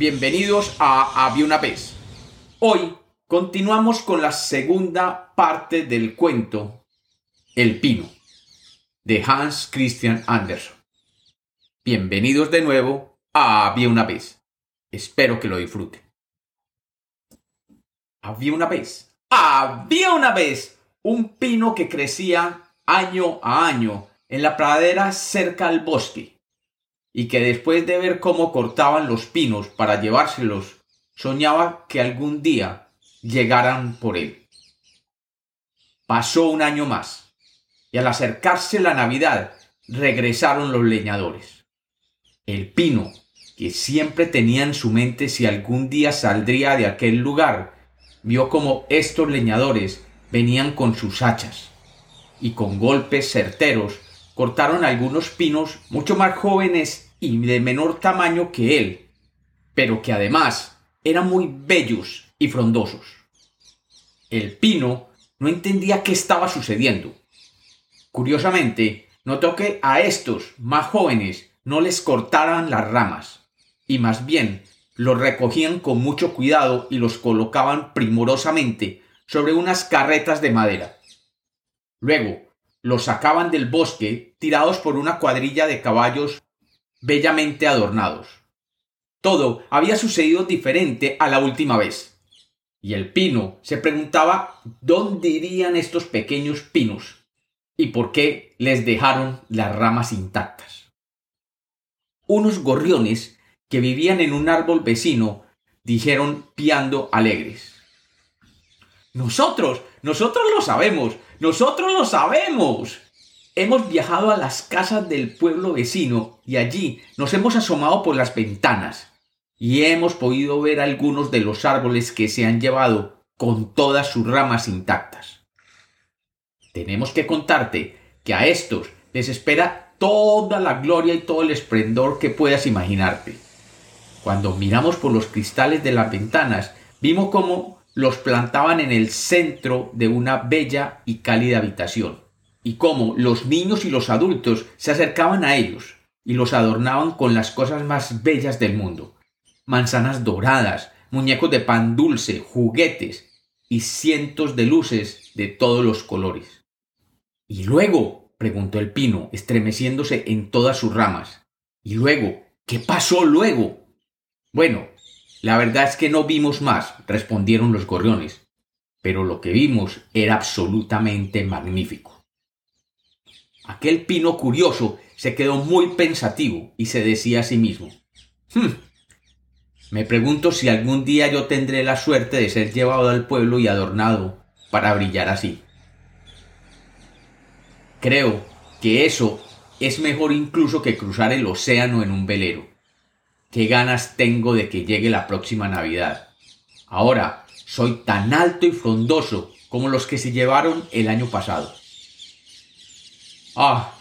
bienvenidos a Había una vez. Hoy continuamos con la segunda parte del cuento El Pino de Hans Christian Andersen. Bienvenidos de nuevo a Había una vez. Espero que lo disfruten. Había una vez, había una vez un pino que crecía año a año en la pradera cerca al bosque y que después de ver cómo cortaban los pinos para llevárselos, soñaba que algún día llegaran por él. Pasó un año más, y al acercarse la Navidad, regresaron los leñadores. El pino, que siempre tenía en su mente si algún día saldría de aquel lugar, vio como estos leñadores venían con sus hachas, y con golpes certeros cortaron algunos pinos mucho más jóvenes y de menor tamaño que él, pero que además eran muy bellos y frondosos. El pino no entendía qué estaba sucediendo. Curiosamente, notó que a estos más jóvenes no les cortaran las ramas, y más bien los recogían con mucho cuidado y los colocaban primorosamente sobre unas carretas de madera. Luego, los sacaban del bosque tirados por una cuadrilla de caballos bellamente adornados. Todo había sucedido diferente a la última vez. Y el pino se preguntaba dónde irían estos pequeños pinos y por qué les dejaron las ramas intactas. Unos gorriones que vivían en un árbol vecino dijeron piando alegres. Nosotros, nosotros lo sabemos, nosotros lo sabemos. Hemos viajado a las casas del pueblo vecino y allí nos hemos asomado por las ventanas y hemos podido ver algunos de los árboles que se han llevado con todas sus ramas intactas. Tenemos que contarte que a estos les espera toda la gloria y todo el esplendor que puedas imaginarte. Cuando miramos por los cristales de las ventanas, vimos cómo los plantaban en el centro de una bella y cálida habitación, y cómo los niños y los adultos se acercaban a ellos y los adornaban con las cosas más bellas del mundo manzanas doradas, muñecos de pan dulce, juguetes y cientos de luces de todos los colores. ¿Y luego? preguntó el pino, estremeciéndose en todas sus ramas. ¿Y luego? ¿Qué pasó luego? Bueno, la verdad es que no vimos más, respondieron los gorriones, pero lo que vimos era absolutamente magnífico. Aquel pino curioso se quedó muy pensativo y se decía a sí mismo, hmm, me pregunto si algún día yo tendré la suerte de ser llevado al pueblo y adornado para brillar así. Creo que eso es mejor incluso que cruzar el océano en un velero. Qué ganas tengo de que llegue la próxima Navidad. Ahora soy tan alto y frondoso como los que se llevaron el año pasado. Ah,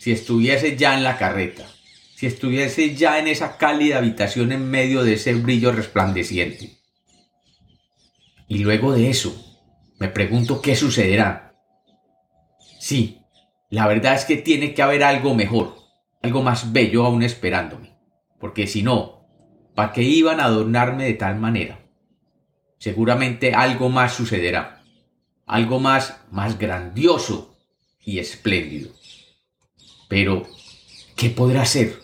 si estuviese ya en la carreta, si estuviese ya en esa cálida habitación en medio de ese brillo resplandeciente. Y luego de eso, me pregunto qué sucederá. Sí, la verdad es que tiene que haber algo mejor, algo más bello aún esperándome porque si no, ¿para qué iban a adornarme de tal manera? Seguramente algo más sucederá, algo más, más grandioso y espléndido. Pero, ¿qué podrá ser?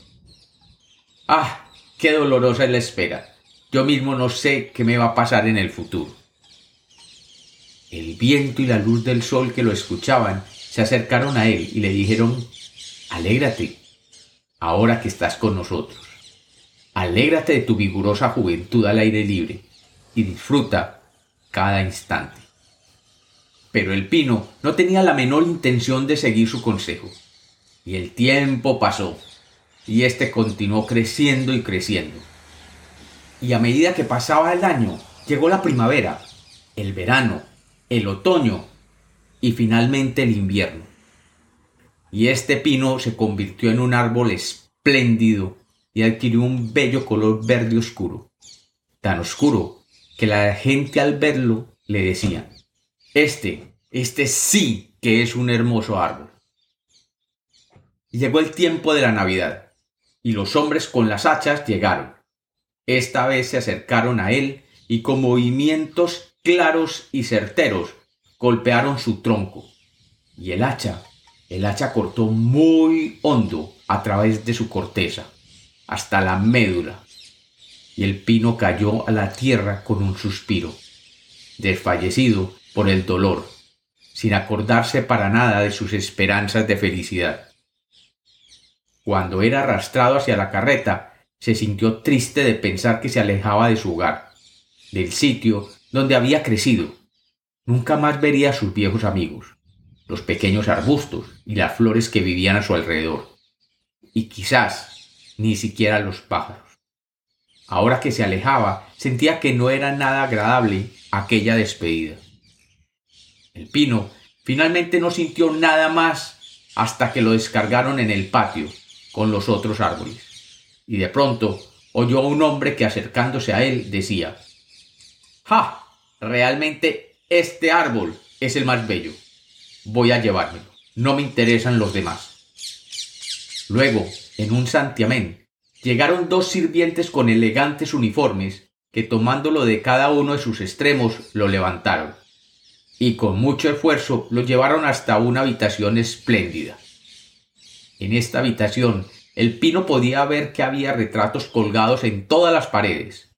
Ah, qué dolorosa es la espera. Yo mismo no sé qué me va a pasar en el futuro. El viento y la luz del sol que lo escuchaban se acercaron a él y le dijeron, Alégrate, ahora que estás con nosotros. Alégrate de tu vigorosa juventud al aire libre y disfruta cada instante. Pero el pino no tenía la menor intención de seguir su consejo. Y el tiempo pasó, y éste continuó creciendo y creciendo. Y a medida que pasaba el año, llegó la primavera, el verano, el otoño y finalmente el invierno. Y este pino se convirtió en un árbol espléndido y adquirió un bello color verde oscuro, tan oscuro que la gente al verlo le decía, este, este sí que es un hermoso árbol. llegó el tiempo de la Navidad, y los hombres con las hachas llegaron. esta vez se acercaron a él y con movimientos claros y certeros golpearon su tronco. Y el hacha, el hacha cortó muy hondo a través de su corteza, hasta la médula. Y el pino cayó a la tierra con un suspiro, desfallecido por el dolor, sin acordarse para nada de sus esperanzas de felicidad. Cuando era arrastrado hacia la carreta, se sintió triste de pensar que se alejaba de su hogar, del sitio donde había crecido. Nunca más vería a sus viejos amigos, los pequeños arbustos y las flores que vivían a su alrededor, y quizás ni siquiera los pájaros. Ahora que se alejaba, sentía que no era nada agradable aquella despedida. El pino finalmente no sintió nada más hasta que lo descargaron en el patio con los otros árboles y de pronto oyó a un hombre que acercándose a él decía ¡Ja! Realmente este árbol es el más bello. Voy a llevármelo. No me interesan los demás. Luego, en un santiamén, llegaron dos sirvientes con elegantes uniformes que tomándolo de cada uno de sus extremos lo levantaron y con mucho esfuerzo lo llevaron hasta una habitación espléndida. En esta habitación el pino podía ver que había retratos colgados en todas las paredes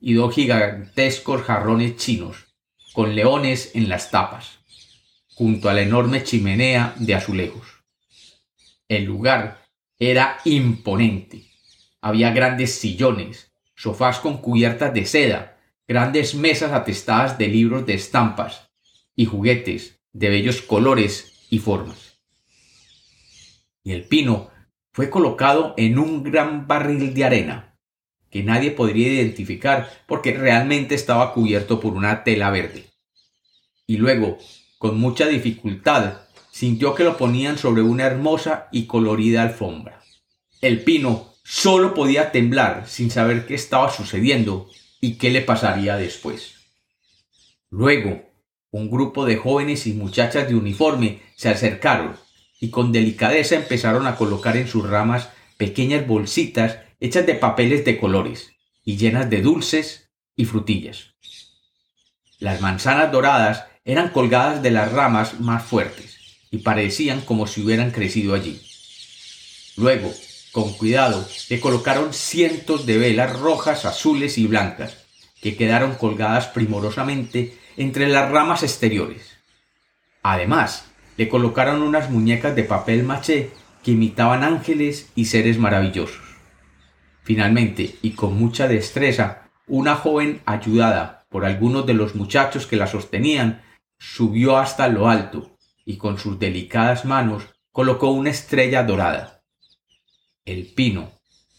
y dos gigantescos jarrones chinos con leones en las tapas, junto a la enorme chimenea de azulejos. El lugar era imponente. Había grandes sillones, sofás con cubiertas de seda, grandes mesas atestadas de libros de estampas y juguetes de bellos colores y formas. Y el pino fue colocado en un gran barril de arena, que nadie podría identificar porque realmente estaba cubierto por una tela verde. Y luego, con mucha dificultad, sintió que lo ponían sobre una hermosa y colorida alfombra. El pino solo podía temblar sin saber qué estaba sucediendo y qué le pasaría después. Luego, un grupo de jóvenes y muchachas de uniforme se acercaron y con delicadeza empezaron a colocar en sus ramas pequeñas bolsitas hechas de papeles de colores y llenas de dulces y frutillas. Las manzanas doradas eran colgadas de las ramas más fuertes y parecían como si hubieran crecido allí. Luego, con cuidado, le colocaron cientos de velas rojas, azules y blancas, que quedaron colgadas primorosamente entre las ramas exteriores. Además, le colocaron unas muñecas de papel maché que imitaban ángeles y seres maravillosos. Finalmente, y con mucha destreza, una joven ayudada por algunos de los muchachos que la sostenían, subió hasta lo alto y con sus delicadas manos colocó una estrella dorada. El pino,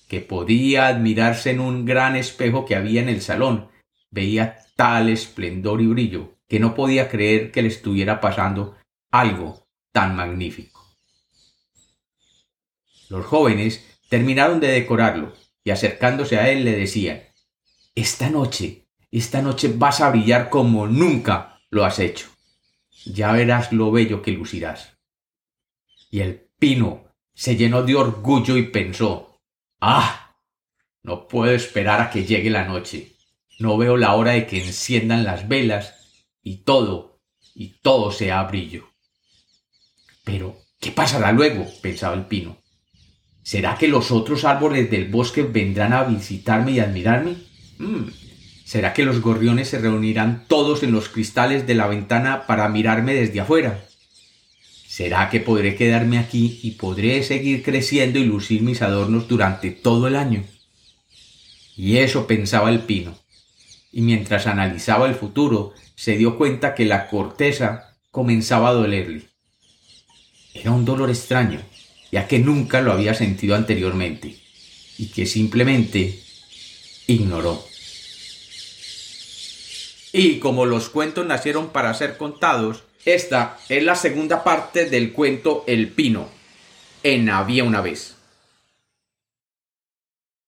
que podía admirarse en un gran espejo que había en el salón, veía tal esplendor y brillo que no podía creer que le estuviera pasando algo tan magnífico. Los jóvenes terminaron de decorarlo y acercándose a él le decían Esta noche, esta noche vas a brillar como nunca lo has hecho. Ya verás lo bello que lucirás. Y el pino se llenó de orgullo y pensó Ah. No puedo esperar a que llegue la noche. No veo la hora de que enciendan las velas y todo, y todo sea brillo. Pero, ¿qué pasará luego? pensaba el pino. ¿Será que los otros árboles del bosque vendrán a visitarme y admirarme? Mm, ¿Será que los gorriones se reunirán todos en los cristales de la ventana para mirarme desde afuera? ¿Será que podré quedarme aquí y podré seguir creciendo y lucir mis adornos durante todo el año? Y eso pensaba el pino. Y mientras analizaba el futuro, se dio cuenta que la corteza comenzaba a dolerle. Era un dolor extraño, ya que nunca lo había sentido anteriormente y que simplemente ignoró. Y como los cuentos nacieron para ser contados, esta es la segunda parte del cuento El Pino, en Había una vez.